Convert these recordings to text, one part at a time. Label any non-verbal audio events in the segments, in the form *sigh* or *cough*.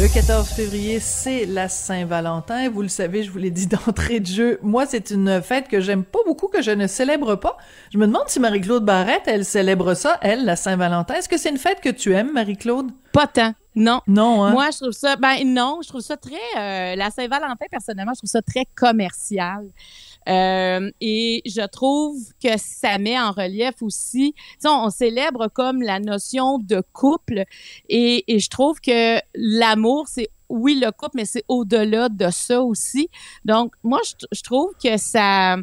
Le 14 février, c'est la Saint-Valentin. Vous le savez, je vous l'ai dit *laughs* d'entrée de jeu. Moi, c'est une fête que j'aime pas beaucoup, que je ne célèbre pas. Je me demande si Marie-Claude Barrette, elle célèbre ça, elle, la Saint-Valentin. Est-ce que c'est une fête que tu aimes, Marie-Claude? Pas tant. Non. Non, hein? Moi, je trouve ça, ben non, je trouve ça très, euh, la Saint-Valentin, personnellement, je trouve ça très commercial. Euh, et je trouve que ça met en relief aussi, on, on célèbre comme la notion de couple et, je trouve que l'amour, c'est oui le couple, mais c'est au-delà de ça aussi. Donc, moi, je trouve que ça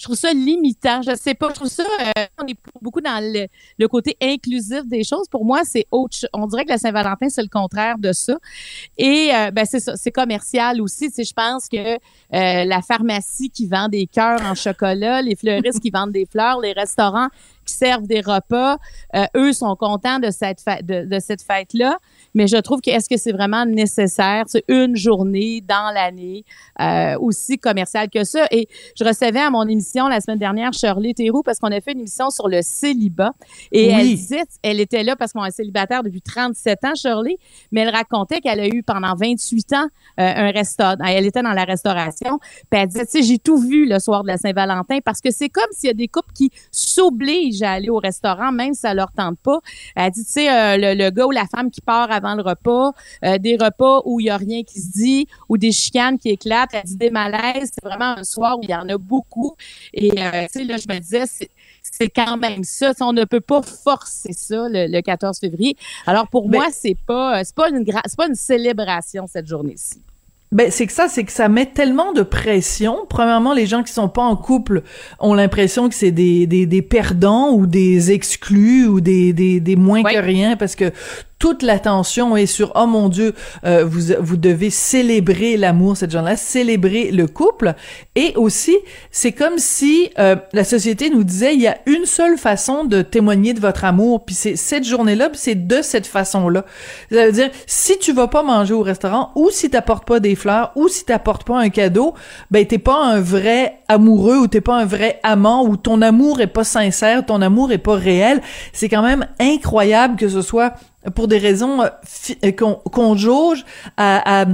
je trouve ça limitant. Je sais pas. Je trouve ça. Euh, on est beaucoup dans le, le, côté inclusif des choses. Pour moi, c'est autre. On dirait que la Saint-Valentin, c'est le contraire de ça. Et euh, ben c'est ça. C'est commercial aussi. Tu je pense que euh, la pharmacie qui vend des cœurs en chocolat, les fleuristes qui vendent des fleurs, les restaurants qui servent des repas, euh, eux sont contents de cette fête, de, cette fête là. Mais je trouve que est-ce que c'est vraiment nécessaire, c'est une journée dans l'année euh, aussi commerciale que ça? Et je recevais à mon émission la semaine dernière Shirley Theroux parce qu'on a fait une émission sur le célibat et Oui. elle disait, elle était là parce qu'on est célibataire depuis 37 ans, Shirley, mais elle racontait qu'elle a eu pendant 28 ans euh, un restaurant. Elle était dans la restauration. Puis elle disait, tu sais, j'ai tout vu le soir de la Saint-Valentin parce que c'est comme s'il y a des couples qui s'obligent à aller au restaurant, même si ça leur tente pas. Elle dit, tu sais, euh, le, le gars ou la femme qui part avant le repas, euh, des repas où il y a rien qui se dit, ou des chicanes qui éclatent. Elle dit des malaises. C'est vraiment un soir où il y en a beaucoup. Et, euh, tu sais, là, je me disais, c'est quand même ça. On ne peut pas forcer ça le, le 14 février. Alors pour Mais- moi, c'est pas c'est pas une gra- c'est pas une célébration cette journée-ci. Ben, c'est que ça, c'est que ça met tellement de pression. Premièrement, les gens qui sont pas en couple ont l'impression que c'est des, des, des perdants ou des exclus ou des, des, des moins que rien parce que toute l'attention est sur oh mon dieu euh, vous vous devez célébrer l'amour cette journée-là célébrer le couple. Et aussi c'est comme si euh, la société nous disait il y a une seule façon de témoigner de votre amour puis c'est cette journée-là puis c'est de cette façon-là. Ça veut dire si tu vas pas manger au restaurant ou si t'apportes pas des fleurs ou si t'apportes pas un cadeau ben t'es pas un vrai amoureux ou t'es pas un vrai amant ou ton amour est pas sincère ton amour est pas réel. C'est quand même incroyable que ce soit pour des raisons euh, euh, qu'on jauge à,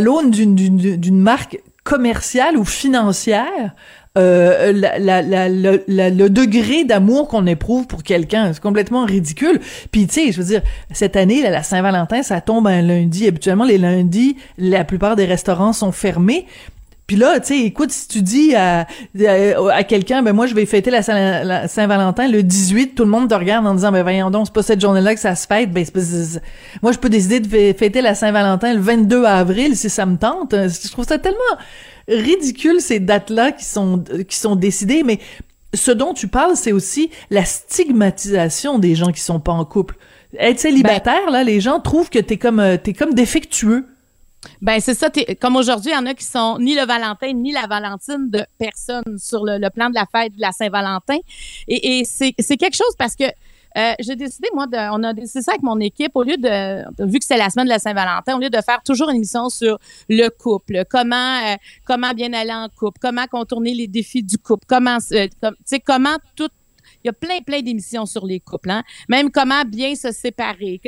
l'aune d'une- marque commerciale ou financière euh, le degré d'amour qu'on éprouve pour quelqu'un, c'est complètement ridicule. Puis tu sais, je veux dire, cette année, la Saint-Valentin, ça tombe un lundi. Habituellement, les lundis, la plupart des restaurants sont fermés. Puis là, tu sais, écoute, si tu dis à, à, à quelqu'un, ben moi, je vais fêter la, Saint- la Saint-Valentin le 18, tout le monde te regarde en disant, ben voyons donc, c'est pas cette journée-là que ça se fête. Ben, c'est pas- c'est- moi, je peux décider de fê- fêter la Saint-Valentin le 22 avril si ça me tente. Je trouve ça tellement ridicule, ces dates-là qui sont, qui sont décidées, mais ce dont tu parles, c'est aussi la stigmatisation des gens qui sont pas en couple. Être célibataire, là, les gens trouvent que t'es comme, euh, t'es comme défectueux. Ben c'est ça. Comme aujourd'hui, il y en a qui sont ni le Valentin ni la Valentine de personne sur le, plan de la fête de la Saint-Valentin. Et, c'est quelque chose parce que euh, j'ai décidé, moi, on a décidé ça avec mon équipe, au lieu de, vu que c'est la semaine de la Saint-Valentin, au lieu de faire toujours une émission sur le couple, comment euh, comment bien aller en couple, comment contourner les défis du couple, comment, euh, sais, comment tout il y a plein, plein d'émissions sur les couples, hein? même comment bien se séparer.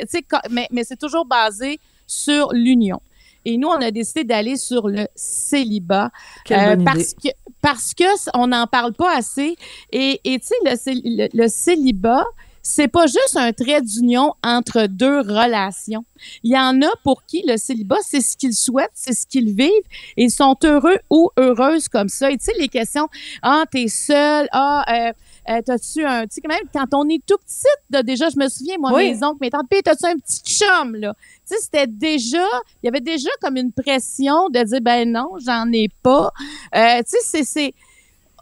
Mais mais c'est toujours basé sur l'union. Et nous, on a décidé d'aller sur le célibat euh, parce idée. que parce que on n'en parle pas assez. Et et tu sais, le, cé- le, le célibat, c'est pas juste un trait d'union entre deux relations. Il y en a pour qui le célibat, c'est ce qu'ils souhaitent, c'est ce qu'ils vivent, et ils sont heureux ou heureuses comme ça. Et tu sais, les questions, ah, t'es seul, ah, euh, euh, t'as-tu un, tu sais, quand même, quand on est tout petit, là, déjà, je me souviens, moi, Oui. mes oncles, mes tantes, puis t'as-tu un petit chum, là? Tu sais, c'était déjà, il y avait déjà comme une pression de dire, ben non, j'en ai pas. Euh, tu sais, c'est, c'est,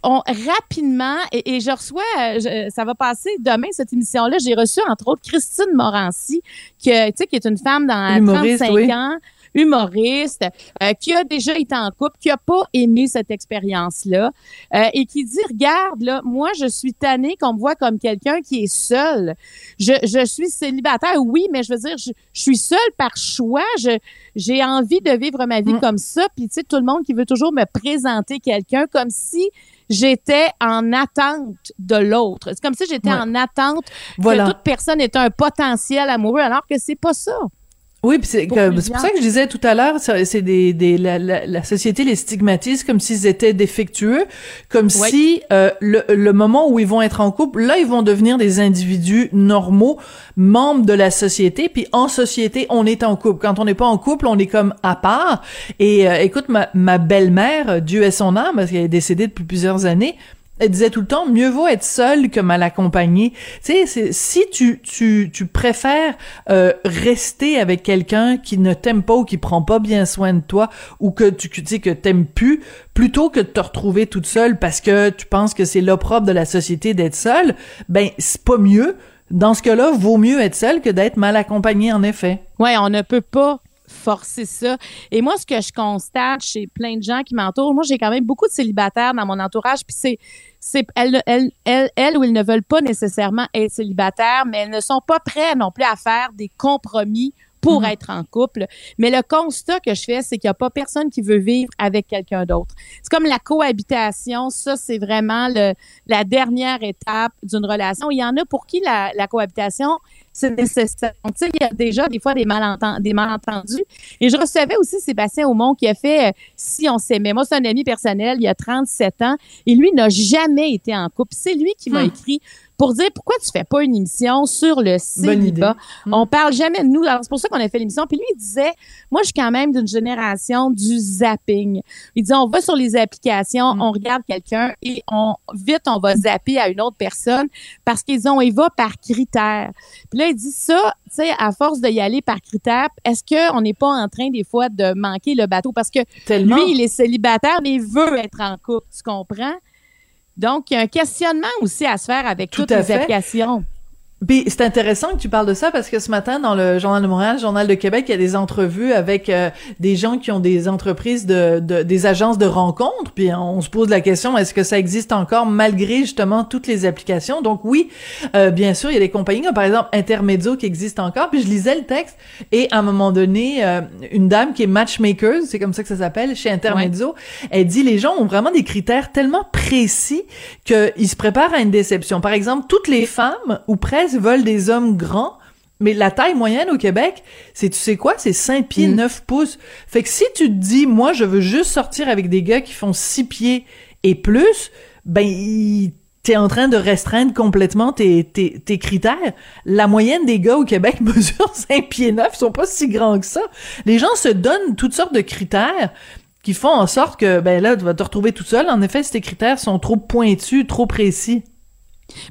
on, rapidement, et, et je reçois, euh, je- ça va passer demain, cette émission-là, j'ai reçu, entre autres, Christine Morancy, sais, qui est une femme dans Humoriste, 35 oui. ans, humoriste, euh, qui a déjà été en couple, qui a pas aimé cette expérience-là euh, et qui dit, regarde, là, moi, je suis tannée qu'on me voit comme quelqu'un qui est seul. Je, je suis célibataire, oui, mais je veux dire, je, je suis seule par choix. Je, j'ai envie de vivre ma vie Mm. comme ça. Puis, tu sais, tout le monde qui veut toujours me présenter quelqu'un comme si j'étais en attente de l'autre. C'est comme si j'étais Ouais. en attente Voilà. que toute personne est un potentiel amoureux, alors que c'est pas ça. Oui, c'est Pour ça que je disais tout à l'heure, c'est des, des la, la, la société les stigmatise comme s'ils étaient défectueux, comme si euh, le, le moment où ils vont être en couple, là ils vont devenir des individus normaux, membres de la société, puis en société on est en couple. Quand on n'est pas en couple, on est comme à part. Et euh, écoute, ma, ma belle-mère, Dieu est son âme, parce qu'elle est décédée depuis plusieurs années. Elle disait tout le temps, mieux vaut être seul que mal accompagné. Tu sais, si tu, tu, tu préfères euh, rester avec quelqu'un qui ne t'aime pas ou qui prend pas bien soin de toi ou que tu, tu sais que t'aimes plus, plutôt que de te retrouver toute seule parce que tu penses que c'est l'opprobre de la société d'être seule, ben c'est pas mieux. Dans ce cas-là, vaut mieux être seul que d'être mal accompagné, en effet. Ouais, on ne peut pas forcer ça. Et moi, ce que je constate chez plein de gens qui m'entourent, moi, j'ai quand même beaucoup de célibataires dans mon entourage, puis c'est, c'est, elles, elles, elles, elles ou ils ne veulent pas nécessairement être célibataires, mais elles ne sont pas prêtes non plus à faire des compromis pour Mhm. être en couple. Mais le constat que je fais, c'est qu'il n'y a pas personne qui veut vivre avec quelqu'un d'autre. C'est comme la cohabitation. Ça, c'est vraiment le, la dernière étape d'une relation. Il y en a pour qui la, la cohabitation, c'est nécessaire. Donc, tu sais, il y a déjà des fois des malentendus. Et je recevais aussi Sébastien Aumont qui a fait euh, Si on s'aimait. Moi, c'est un ami personnel, il y a 37 ans. Et lui n'a jamais été en couple. C'est lui qui m'a Hmm. écrit pour dire pourquoi tu fais pas une émission sur le célibat. On parle jamais de nous. Alors, c'est pour ça qu'on a fait l'émission. Puis lui, il disait, moi, je suis quand même d'une génération du zapping. Il dit, on va sur les applications, Mm. on regarde quelqu'un et on, vite, on va zapper à une autre personne parce qu'ils ont, il va par critères. Puis là, il dit ça, tu sais, à force de y aller par critères, est-ce qu'on n'est pas en train, des fois, de manquer le bateau? Parce que Tellement. lui, il est célibataire, mais il veut être en couple, tu comprends? Donc, il y a un questionnement aussi à se faire avec Tout toutes les fait. applications. C'est intéressant que tu parles de ça parce que ce matin dans le Journal de Montréal, le Journal de Québec, il y a des entrevues avec euh, des gens qui ont des entreprises de, de- des agences de rencontres. Puis on se pose la question est-ce que ça existe encore malgré justement toutes les applications? Donc oui, euh, bien sûr, il y a des compagnies comme par exemple Intermezzo qui existent encore. Puis je lisais le texte et à un moment donné, euh, une dame qui est matchmaker, c'est comme ça que ça s'appelle chez Intermezzo, elle dit les gens ont vraiment des critères tellement précis qu'ils se préparent à une déception. Par exemple, toutes les femmes ou presque veulent des hommes grands. Mais la taille moyenne au Québec, c'est, tu sais quoi, c'est 5 pieds, Mm. 9 pouces. Fait que si tu te dis, moi, je veux juste sortir avec des gars qui font 6 pieds et plus, ben, t'es en train de restreindre complètement tes, tes, tes critères. La moyenne des gars au Québec *laughs* mesure 5 pieds 9, ils sont pas si grands que ça. Les gens se donnent toutes sortes de critères qui font en sorte que, ben là, tu vas te retrouver tout seul. En effet, si tes critères sont trop pointus, trop précis.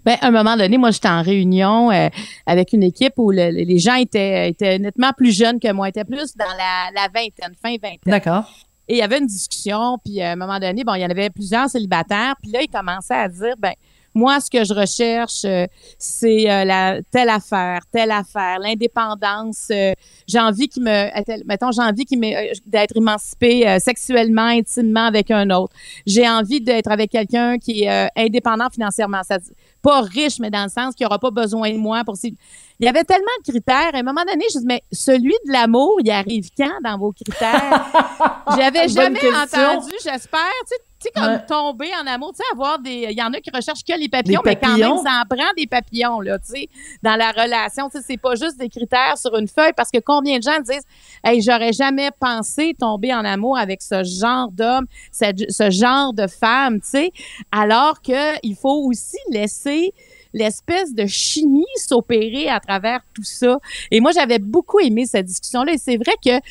Ben, à un moment donné, moi, j'étais en réunion euh, avec une équipe où le- les gens étaient, étaient nettement plus jeunes que moi, étaient plus dans la, la vingtaine, fin vingtaine. D'accord. Et il y avait une discussion, puis à un moment donné, bon, il y en avait plusieurs célibataires, puis là, ils commençaient à dire, ben, moi, ce que je recherche, euh, c'est euh, la telle affaire, telle affaire, l'indépendance. euh, j'ai envie qu'il me, mettons, j'ai envie qu'il me, d'être émancipé euh, sexuellement, intimement avec un autre. J'ai envie d'être avec quelqu'un qui est indépendant financièrement. Ça, pas riche, mais dans le sens qu'il n'aura pas besoin de moi pour. Il y avait tellement de critères. À un moment donné, je dis, mais celui de l'amour, il arrive quand dans vos critères? *laughs* J'avais jamais entendu, j'espère. Tu sais, tu sais, comme Ouais. tomber en amour, tu sais, avoir des. Il y en a qui recherchent que les papillons, Des mais quand même, ça en prend des papillons, là, tu sais, dans la relation. Tu sais, c'est pas juste des critères sur une feuille, parce que combien de gens disent, hey, j'aurais jamais pensé tomber en amour avec ce genre d'homme, ce, ce genre de femme, tu sais, alors que il faut aussi laisser l'espèce de chimie s'opérer à travers tout ça. Et moi, j'avais beaucoup aimé cette discussion-là. Et c'est vrai que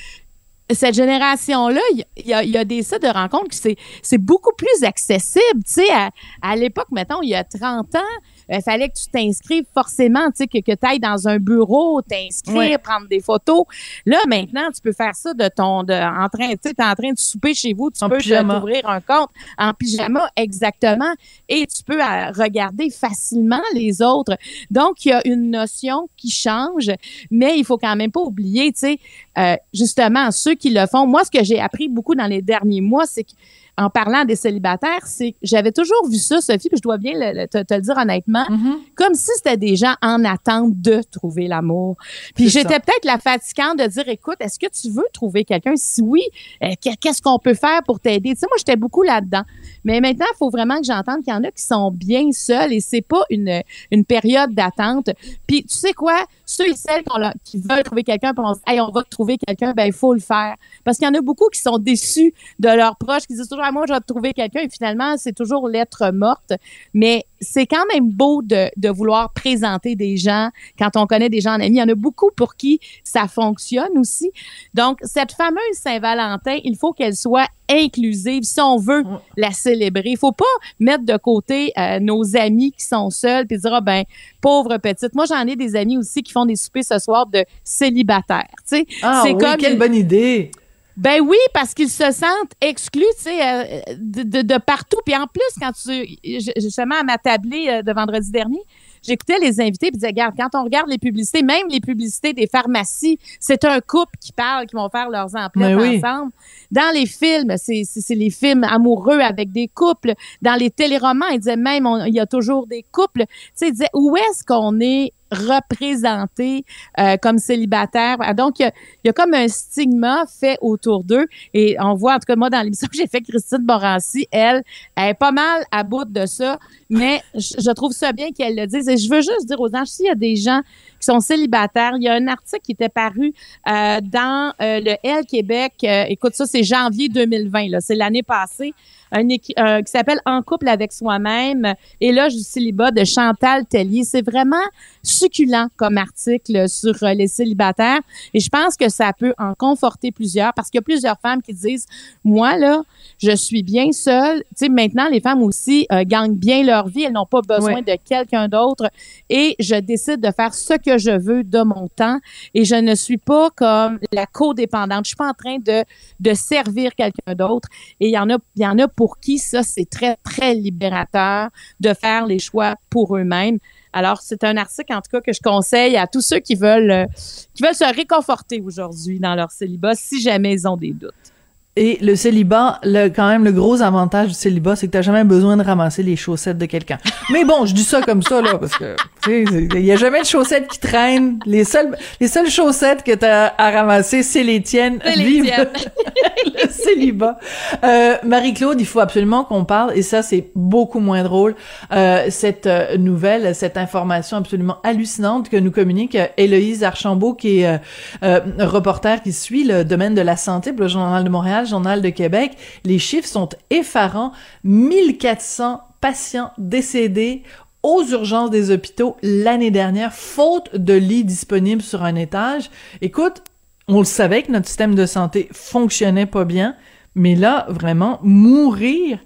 cette génération-là, il y, a, des sites de rencontres qui c'est, c'est beaucoup plus accessible. Tu sais, à, à l'époque, mettons, il y a 30 ans, il fallait que tu t'inscrives forcément, tu sais, que, que tu ailles dans un bureau, t'inscrire, Ouais. prendre des photos. Là, maintenant, tu peux faire ça de ton, de, en train, tu sais, en train de souper chez vous, tu En peux t'ouvrir un compte en pyjama, exactement, et tu peux euh, regarder facilement les autres. Donc, il y a une notion qui change, mais il faut quand même pas oublier, tu sais, euh, justement, ceux qui le font. Moi, ce que j'ai appris beaucoup dans les derniers mois, c'est qu'en parlant des célibataires, c'est que j'avais toujours vu ça, Sophie, puis je dois bien le- le- te, te le dire honnêtement, Mhm. comme si c'était des gens en attente de trouver l'amour. Puis j'étais peut-être la fatigante de dire, écoute, est-ce que tu veux trouver quelqu'un? Si oui, euh, qu'est- qu'est-ce qu'on peut faire pour t'aider? Tu sais, moi, j'étais beaucoup là-dedans. Mais maintenant, il faut vraiment que j'entende qu'il y en a qui sont bien seuls et c'est pas une, une période d'attente. Puis tu sais quoi? Ceux et celles qui veulent trouver quelqu'un, puis on hey, on va trouver quelqu'un, ben il faut le faire. Parce qu'il y en a beaucoup qui sont déçus de leurs proches, qui disent toujours, ah, moi, je vais trouver quelqu'un, et finalement, c'est toujours lettre morte. Mais c'est quand même beau de, de vouloir présenter des gens quand on connaît des gens en amis. Il y en a beaucoup pour qui ça fonctionne aussi. Donc, cette fameuse Saint-Valentin, il faut qu'elle soit inclusive si on veut la célébrer. Il faut pas mettre de côté euh, nos amis qui sont seuls puis dire ah ben pauvre petite. Moi j'en ai des amis aussi qui font des soupers ce soir de célibataires. Tu sais, Ah c'est oui, comme quelle bonne idée. Ben oui, parce qu'ils se sentent exclus, tu sais, euh, de, de, de partout. Puis en plus, quand tu, justement, à ma tablée euh, de vendredi dernier, j'écoutais les invités puis disais, regarde, quand on regarde les publicités, même les publicités des pharmacies, c'est un couple qui parle, qui vont faire leurs emplois oui. ensemble. Dans les films, c'est les films amoureux avec des couples. Dans les téléromans, ils disaient même, on- il y a toujours des couples. Tu sais, ils disaient, où est-ce qu'on est représenté euh, comme célibataire? Ah, Donc, il y a, comme un stigma fait autour d'eux. Et on voit, en tout cas, moi, dans l'émission que j'ai fait, Christine Morancy, elle, elle est pas mal à bout de ça. Mais je, trouve ça bien qu'elle le dise. Et je veux juste dire aux gens, s'il y a des gens qui sont célibataires, il y a un article qui était paru euh, dans euh, le L Québec. Écoute, ça, c'est janvier 2020. là. C'est l'année passée. Un, euh, qui s'appelle En couple avec soi-même. Et là, du célibat de Chantal Tellier. C'est vraiment succulent comme article sur euh, les célibataires. Et je pense que ça peut en conforter plusieurs parce qu'il y a plusieurs femmes qui disent, moi, là, je suis bien seule. Tu sais, maintenant, les femmes aussi euh, gagnent bien leur vie. Elles n'ont pas besoin de quelqu'un d'autre. Et je décide de faire ce que je veux de mon temps. Et je ne suis pas comme la codépendante. Je suis pas en train de, de servir quelqu'un d'autre. Et il y en a, il y en a pour qui ça, c'est très, très libérateur de faire les choix pour eux-mêmes. Alors, c'est un article, en tout cas, que je conseille à tous ceux qui veulent, euh, qui veulent se réconforter aujourd'hui dans leur célibat, si jamais ils ont des doutes. Et le célibat, le, quand même, le gros avantage du célibat, c'est que t'as jamais besoin de ramasser les chaussettes de quelqu'un. Mais bon, je dis ça comme ça, là, parce que, tu sais, il y a jamais de chaussettes qui traînent. Les seules, les seules chaussettes que t'as à ramasser, c'est les tiennes. Les Vive tiennes. *laughs* le célibat. Euh, Marie-Claude, il faut absolument qu'on parle, et ça, c'est beaucoup moins drôle, euh, cette euh, nouvelle, cette information absolument hallucinante que nous communique euh, Héloïse Archambault, qui est euh, euh, reporter qui suit le domaine de la santé pour le Journal de Montréal, Journal de Québec. Les chiffres sont effarants. 1400 patients décédés aux urgences des hôpitaux l'année dernière, faute de lits disponibles sur un étage. Écoute, on le savait que notre système de santé fonctionnait pas bien, mais là, vraiment, mourir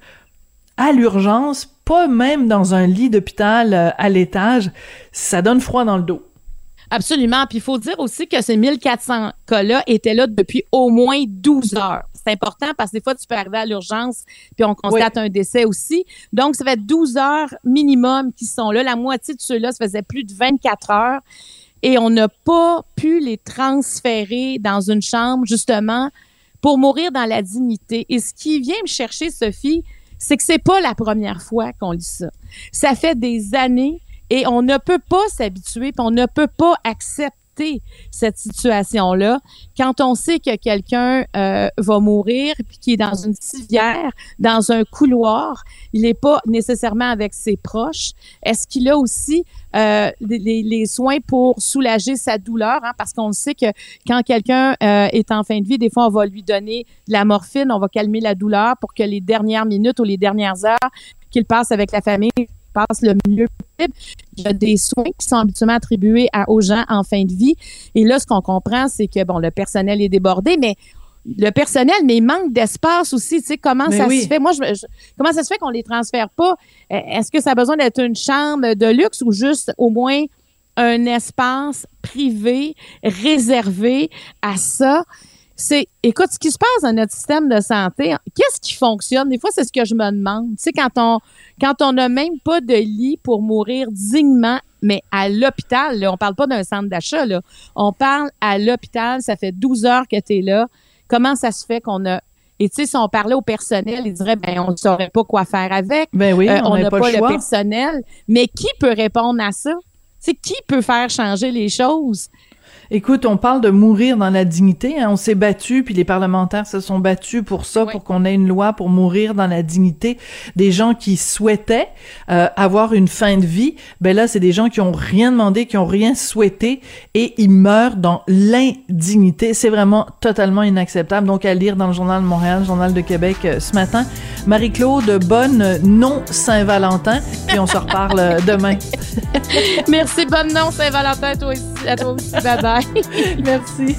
à l'urgence, pas même dans un lit d'hôpital euh, à l'étage, ça donne froid dans le dos. Absolument. Puis il faut dire aussi que ces 1400 cas-là étaient là depuis au moins 12 heures. C'est important parce que des fois, tu peux arriver à l'urgence puis on constate un décès aussi. Donc, ça fait 12 heures minimum qui sont là. La moitié de ceux-là, ça faisait plus de 24 heures. Et on n'a pas pu les transférer dans une chambre, justement, pour mourir dans la dignité. Et ce qui vient me chercher, Sophie, c'est que c'est pas la première fois qu'on lit ça. Ça fait des années et on ne peut pas s'habituer, on ne peut pas accepter cette situation-là quand on sait que quelqu'un euh, va mourir puis qui est dans une civière, dans un couloir, il n'est pas nécessairement avec ses proches. Est-ce qu'il a aussi euh, les, les soins pour soulager sa douleur? Hein? Parce qu'on sait que quand quelqu'un euh, est en fin de vie, des fois, on va lui donner de la morphine, on va calmer la douleur pour que les dernières minutes ou les dernières heures qu'il passe avec la famille passe le mieux possible. Il y a des soins qui sont habituellement attribués à, aux gens en fin de vie. Et là, ce qu'on comprend, c'est que bon, le personnel est débordé, mais le personnel, mais il manque d'espace aussi. Tu sais, comment Mais ça oui. se fait? Moi, je, je- comment ça se fait qu'on les transfère pas? Euh, Est-ce que ça a besoin d'être une chambre de luxe ou juste au moins un espace privé réservé à ça? C'est, écoute, ce qui se passe dans notre système de santé, qu'est-ce qui fonctionne? Des fois, c'est ce que je me demande. Tu sais, quand on, quand on n'a même pas de lit pour mourir dignement, mais à l'hôpital, là, on parle pas d'un centre d'achat, là. On parle à l'hôpital, ça fait 12 heures que tu es là. Comment ça se fait qu'on a. Et tu sais, si on parlait au personnel, ils diraient, ben, on ne saurait pas quoi faire avec. Ben oui, Euh, on n'a pas, pas, le choix. personnel. Mais qui peut répondre à ça? Tu sais, qui peut faire changer les choses? Écoute, on parle de mourir dans la dignité. hein. On s'est battu, puis les parlementaires se sont battus pour ça, Oui. pour qu'on ait une loi pour mourir dans la dignité. Des gens qui souhaitaient euh, avoir une fin de vie, ben là, c'est des gens qui ont rien demandé, qui ont rien souhaité, et ils meurent dans l'indignité. C'est vraiment totalement inacceptable. Donc, à lire dans le Journal de Montréal, le Journal de Québec euh, ce matin. Marie-Claude, bonne non-Saint-Valentin, puis on se reparle euh, demain. *laughs* Merci, bonne non, Saint-Valentin, toi aussi, à toi aussi. Bye bye. *laughs* Merci.